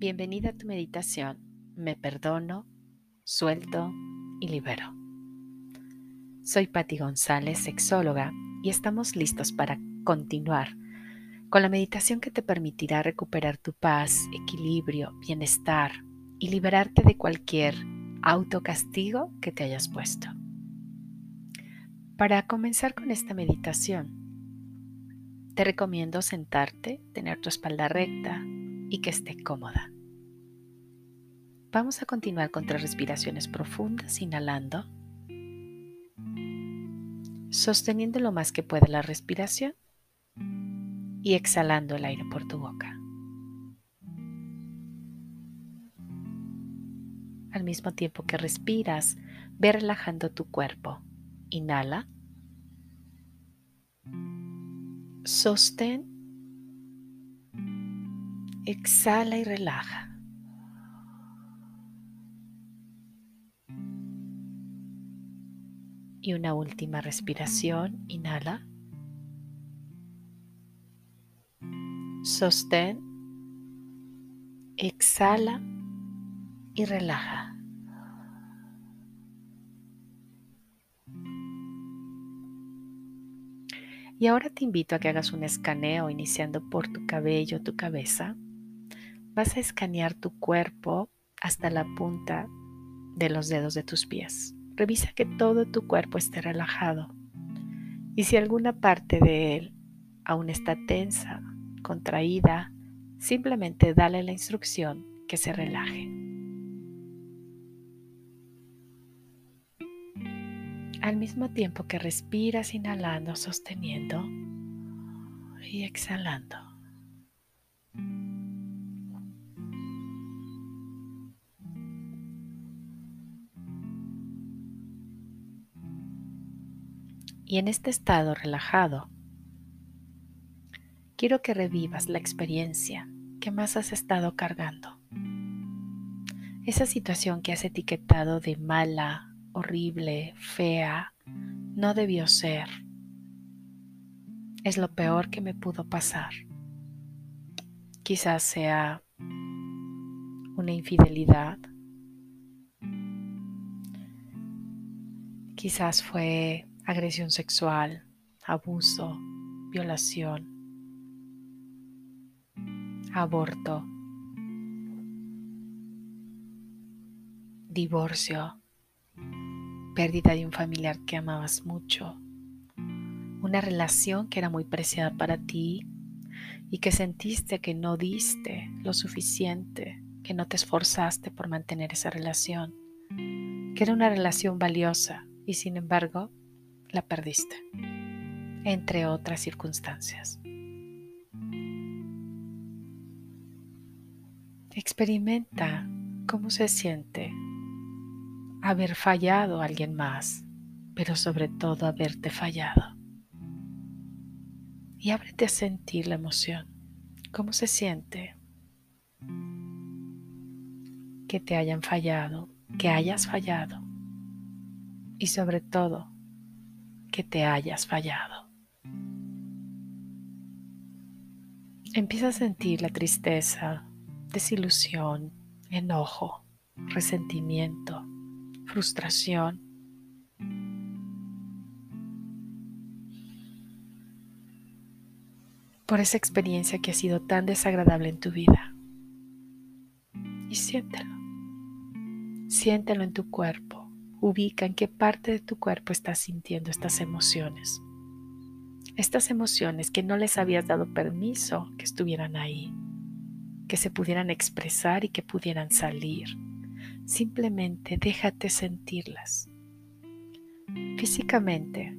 Bienvenida a tu meditación. Me perdono, suelto y libero. Soy Patti González, sexóloga, y estamos listos para continuar con la meditación que te permitirá recuperar tu paz, equilibrio, bienestar y liberarte de cualquier autocastigo que te hayas puesto. Para comenzar con esta meditación, te recomiendo sentarte, tener tu espalda recta y que esté cómoda. Vamos a continuar con tres respiraciones profundas, inhalando, sosteniendo lo más que pueda la respiración y exhalando el aire por tu boca. Al mismo tiempo que respiras, ve relajando tu cuerpo. Inhala. Sostén. Exhala y relaja. Y una última respiración. Inhala. Sostén. Exhala y relaja. Y ahora te invito a que hagas un escaneo iniciando por tu cabello, tu cabeza. Vas a escanear tu cuerpo hasta la punta de los dedos de tus pies. Revisa que todo tu cuerpo esté relajado. Y si alguna parte de él aún está tensa, contraída, simplemente dale la instrucción que se relaje. al mismo tiempo que respiras inhalando, sosteniendo y exhalando. Y en este estado relajado, quiero que revivas la experiencia que más has estado cargando. Esa situación que has etiquetado de mala, horrible, fea, no debió ser. Es lo peor que me pudo pasar. Quizás sea una infidelidad. Quizás fue agresión sexual, abuso, violación, aborto, divorcio, pérdida de un familiar que amabas mucho, una relación que era muy preciada para ti y que sentiste que no diste lo suficiente, que no te esforzaste por mantener esa relación, que era una relación valiosa y sin embargo la perdiste, entre otras circunstancias. Experimenta cómo se siente haber fallado a alguien más, pero sobre todo haberte fallado. Y ábrete a sentir la emoción. ¿Cómo se siente que te hayan fallado, que hayas fallado? Y sobre todo, que te hayas fallado. Empieza a sentir la tristeza, desilusión, enojo, resentimiento, frustración. por esa experiencia que ha sido tan desagradable en tu vida. Y siéntelo. Siéntelo en tu cuerpo. Ubica en qué parte de tu cuerpo estás sintiendo estas emociones. Estas emociones que no les habías dado permiso que estuvieran ahí, que se pudieran expresar y que pudieran salir. Simplemente déjate sentirlas. Físicamente,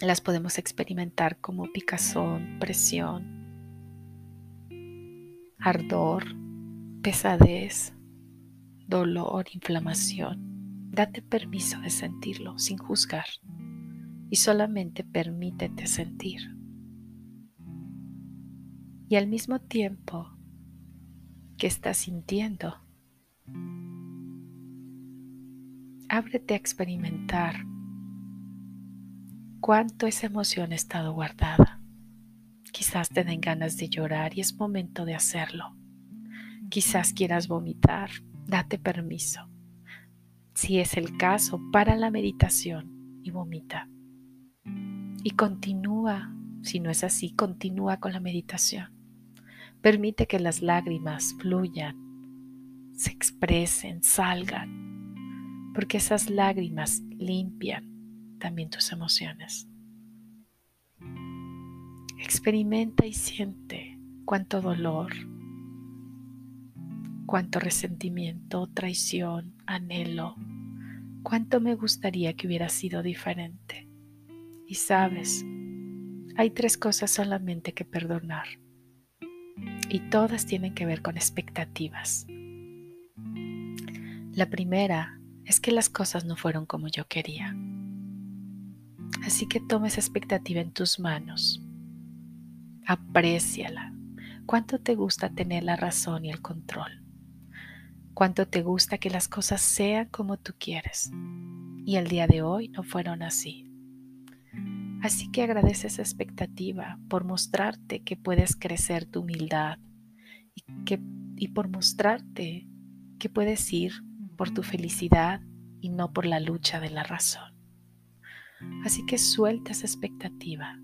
las podemos experimentar como picazón, presión, ardor, pesadez, dolor, inflamación. Date permiso de sentirlo sin juzgar y solamente permítete sentir. Y al mismo tiempo que estás sintiendo, Ábrete a experimentar cuánto esa emoción ha estado guardada. Quizás te den ganas de llorar y es momento de hacerlo. Quizás quieras vomitar, date permiso. Si es el caso, para la meditación y vomita. Y continúa, si no es así, continúa con la meditación. Permite que las lágrimas fluyan, se expresen, salgan, porque esas lágrimas limpian también tus emociones. Experimenta y siente cuánto dolor, cuánto resentimiento, traición, anhelo, cuánto me gustaría que hubiera sido diferente. Y sabes, hay tres cosas solamente que perdonar. Y todas tienen que ver con expectativas. La primera es que las cosas no fueron como yo quería. Así que toma esa expectativa en tus manos Apréciala. ¿Cuánto te gusta tener la razón y el control? ¿Cuánto te gusta que las cosas sean como tú quieres? Y el día de hoy no fueron así. Así que agradece esa expectativa por mostrarte que puedes crecer tu humildad y, que, y por mostrarte que puedes ir por tu felicidad y no por la lucha de la razón. Así que suelta esa expectativa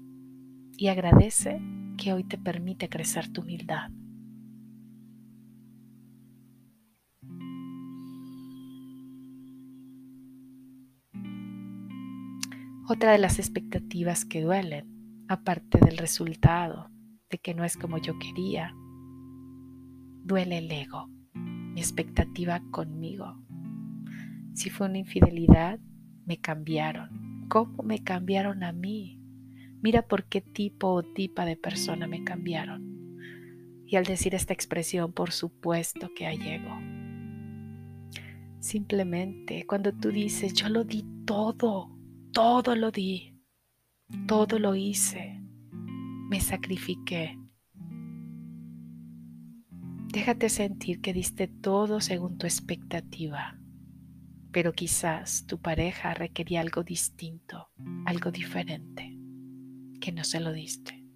y agradece que hoy te permite crecer tu humildad. Otra de las expectativas que duelen, aparte del resultado, de que no es como yo quería, duele el ego, mi expectativa conmigo. Si fue una infidelidad, me cambiaron. ¿Cómo me cambiaron a mí? Mira por qué tipo o tipa de persona me cambiaron. Y al decir esta expresión, por supuesto que hay ego. Simplemente cuando tú dices, yo lo di todo, todo lo di, todo lo hice, me sacrifiqué. Déjate sentir que diste todo según tu expectativa, pero quizás tu pareja requería algo distinto, algo diferente que no se lo diste.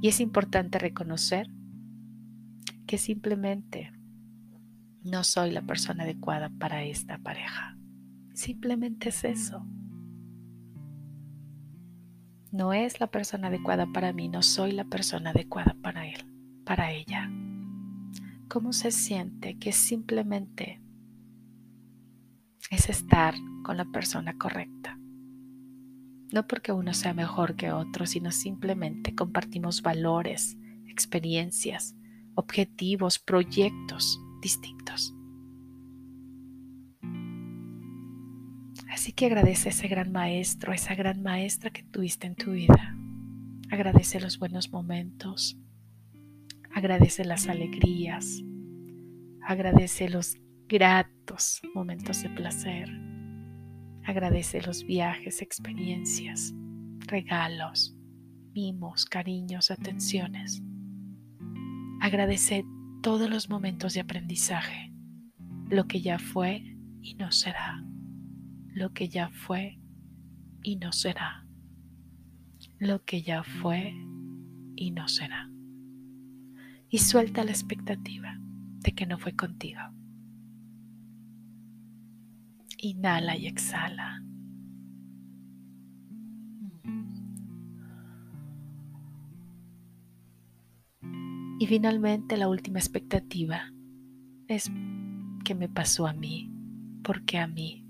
Y es importante reconocer que simplemente no soy la persona adecuada para esta pareja. Simplemente es eso. No es la persona adecuada para mí, no soy la persona adecuada para él, para ella. ¿Cómo se siente que simplemente es estar con la persona correcta? no porque uno sea mejor que otro, sino simplemente compartimos valores, experiencias, objetivos, proyectos distintos. Así que agradece a ese gran maestro, a esa gran maestra que tuviste en tu vida. Agradece los buenos momentos. Agradece las alegrías. Agradece los gratos momentos de placer Agradece los viajes, experiencias, regalos, mimos, cariños, atenciones. Agradece todos los momentos de aprendizaje, lo que ya fue y no será, lo que ya fue y no será, lo que ya fue y no será. Y suelta la expectativa de que no fue contigo. Inhala y exhala. Y finalmente la última expectativa es que me pasó a mí, porque a mí.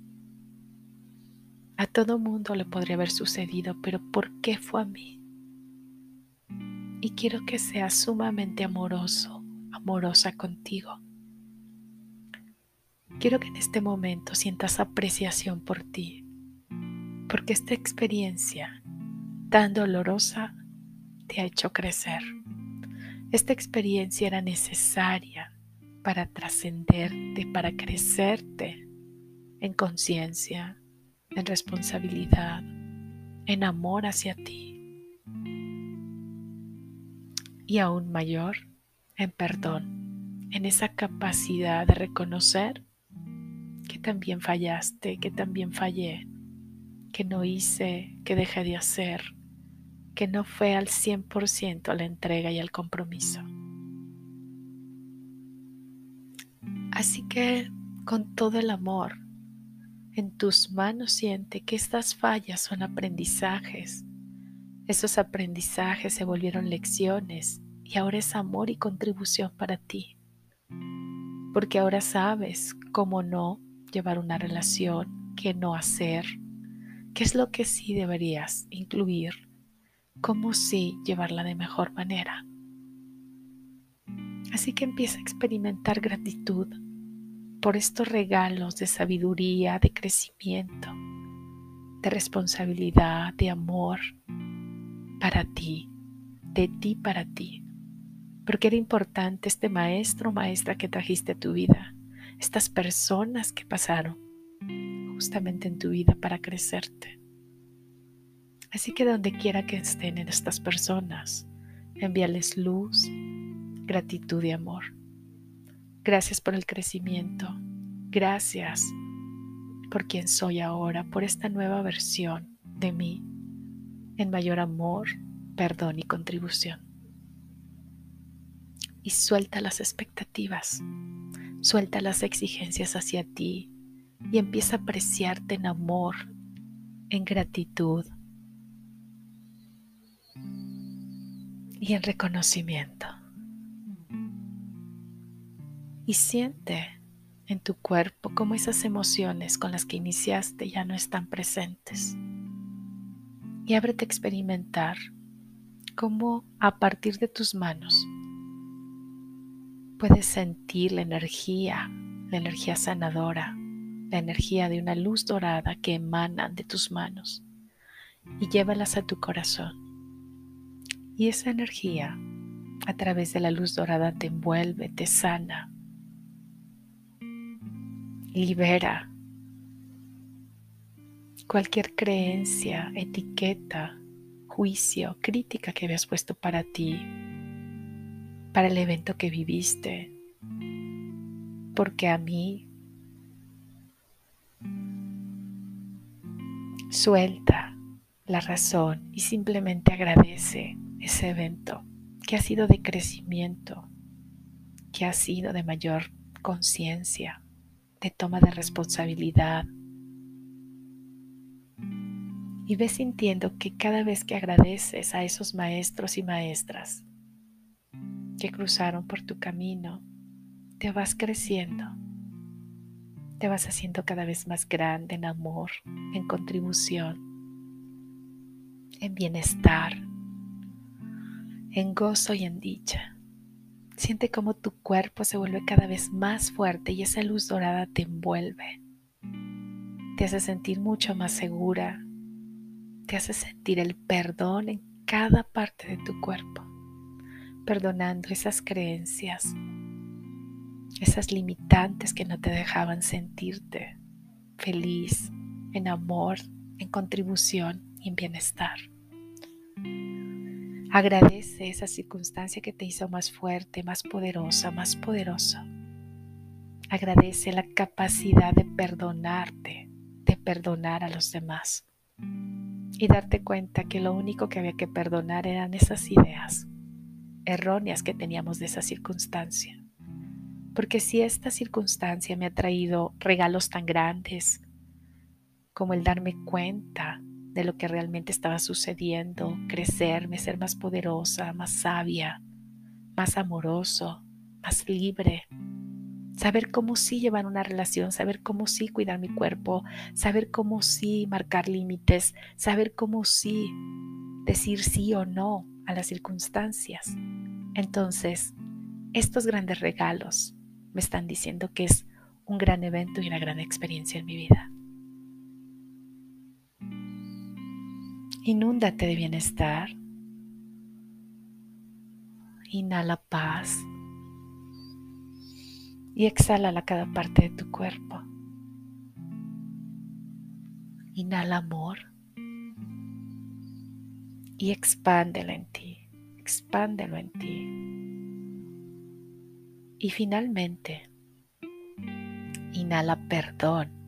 A todo mundo le podría haber sucedido, pero ¿por qué fue a mí? Y quiero que seas sumamente amoroso, amorosa contigo Quiero que en este momento sientas apreciación por ti, porque esta experiencia tan dolorosa te ha hecho crecer. Esta experiencia era necesaria para trascenderte, para crecerte en conciencia, en responsabilidad, en amor hacia ti y aún mayor en perdón, en esa capacidad de reconocer que también fallaste, que también fallé, que no hice, que dejé de hacer, que no fue al 100% la entrega y el compromiso. Así que con todo el amor en tus manos siente que estas fallas son aprendizajes. Esos aprendizajes se volvieron lecciones y ahora es amor y contribución para ti. Porque ahora sabes cómo no llevar una relación, qué no hacer, qué es lo que sí deberías incluir, cómo sí llevarla de mejor manera. Así que empieza a experimentar gratitud por estos regalos de sabiduría, de crecimiento, de responsabilidad, de amor para ti, de ti para ti. Porque era importante este maestro maestra que trajiste a tu vida, estas personas que pasaron justamente en tu vida para crecerte. Así que donde quiera que estén en estas personas, envíales luz, gratitud y amor. Gracias por el crecimiento. Gracias por quien soy ahora, por esta nueva versión de mí, en mayor amor, perdón y contribución. Y suelta las expectativas, suelta las exigencias hacia ti y empieza a apreciarte en amor, en gratitud y en reconocimiento y siente en tu cuerpo cómo esas emociones con las que iniciaste ya no están presentes. Y ábrete a experimentar cómo a partir de tus manos puedes sentir la energía, la energía sanadora, la energía de una luz dorada que emana de tus manos y llévalas a tu corazón. Y esa energía a través de la luz dorada te envuelve, te sana, libera cualquier creencia, etiqueta, juicio, crítica que habías puesto para ti, para el evento que viviste, porque a mí suelta la razón y simplemente agradece ese evento que ha sido de crecimiento, que ha sido de mayor conciencia, de toma de responsabilidad. Y ves sintiendo que cada vez que agradeces a esos maestros y maestras que cruzaron por tu camino, te vas creciendo, te vas haciendo cada vez más grande en amor, en contribución, en bienestar, en gozo y en dicha. Siente cómo tu cuerpo se vuelve cada vez más fuerte y esa luz dorada te envuelve. Te hace sentir mucho más segura. Te hace sentir el perdón en cada parte de tu cuerpo. Perdonando esas creencias, esas limitantes que no te dejaban sentirte feliz, en amor, en contribución y en bienestar. Agradece esa circunstancia que te hizo más fuerte, más poderosa, más poderoso. Agradece la capacidad de perdonarte, de perdonar a los demás. Y darte cuenta que lo único que había que perdonar eran esas ideas erróneas que teníamos de esa circunstancia. Porque si esta circunstancia me ha traído regalos tan grandes como el darme cuenta de lo que realmente estaba sucediendo, crecerme, ser más poderosa, más sabia, más amoroso, más libre. Saber cómo sí llevar una relación, saber cómo sí cuidar mi cuerpo, saber cómo sí marcar límites, saber cómo sí decir sí o no a las circunstancias. Entonces, estos grandes regalos me están diciendo que es un gran evento y una gran experiencia en mi vida. Inúndate de bienestar. Inhala paz y exhala cada parte de tu cuerpo. Inhala amor y expándelo en ti, expándelo en ti. Y finalmente, inhala perdón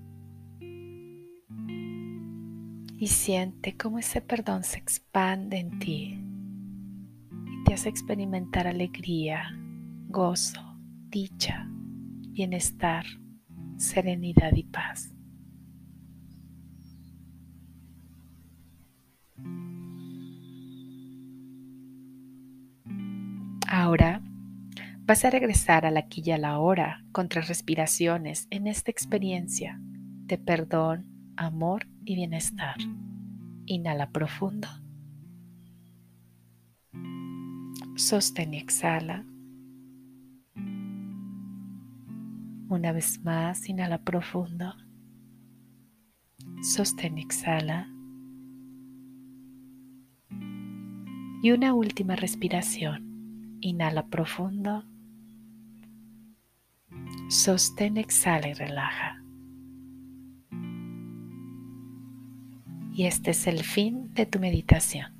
y siente cómo ese perdón se expande en ti y te hace experimentar alegría, gozo, dicha, bienestar, serenidad y paz. Ahora vas a regresar al aquí y a la hora con tres respiraciones en esta experiencia de perdón, amor y bienestar. Inhala profundo. Sostén y exhala. Una vez más, inhala profundo. Sostén y exhala. Y una última respiración. Inhala profundo. Sostén, exhala y relaja. Y este es el fin de tu meditación.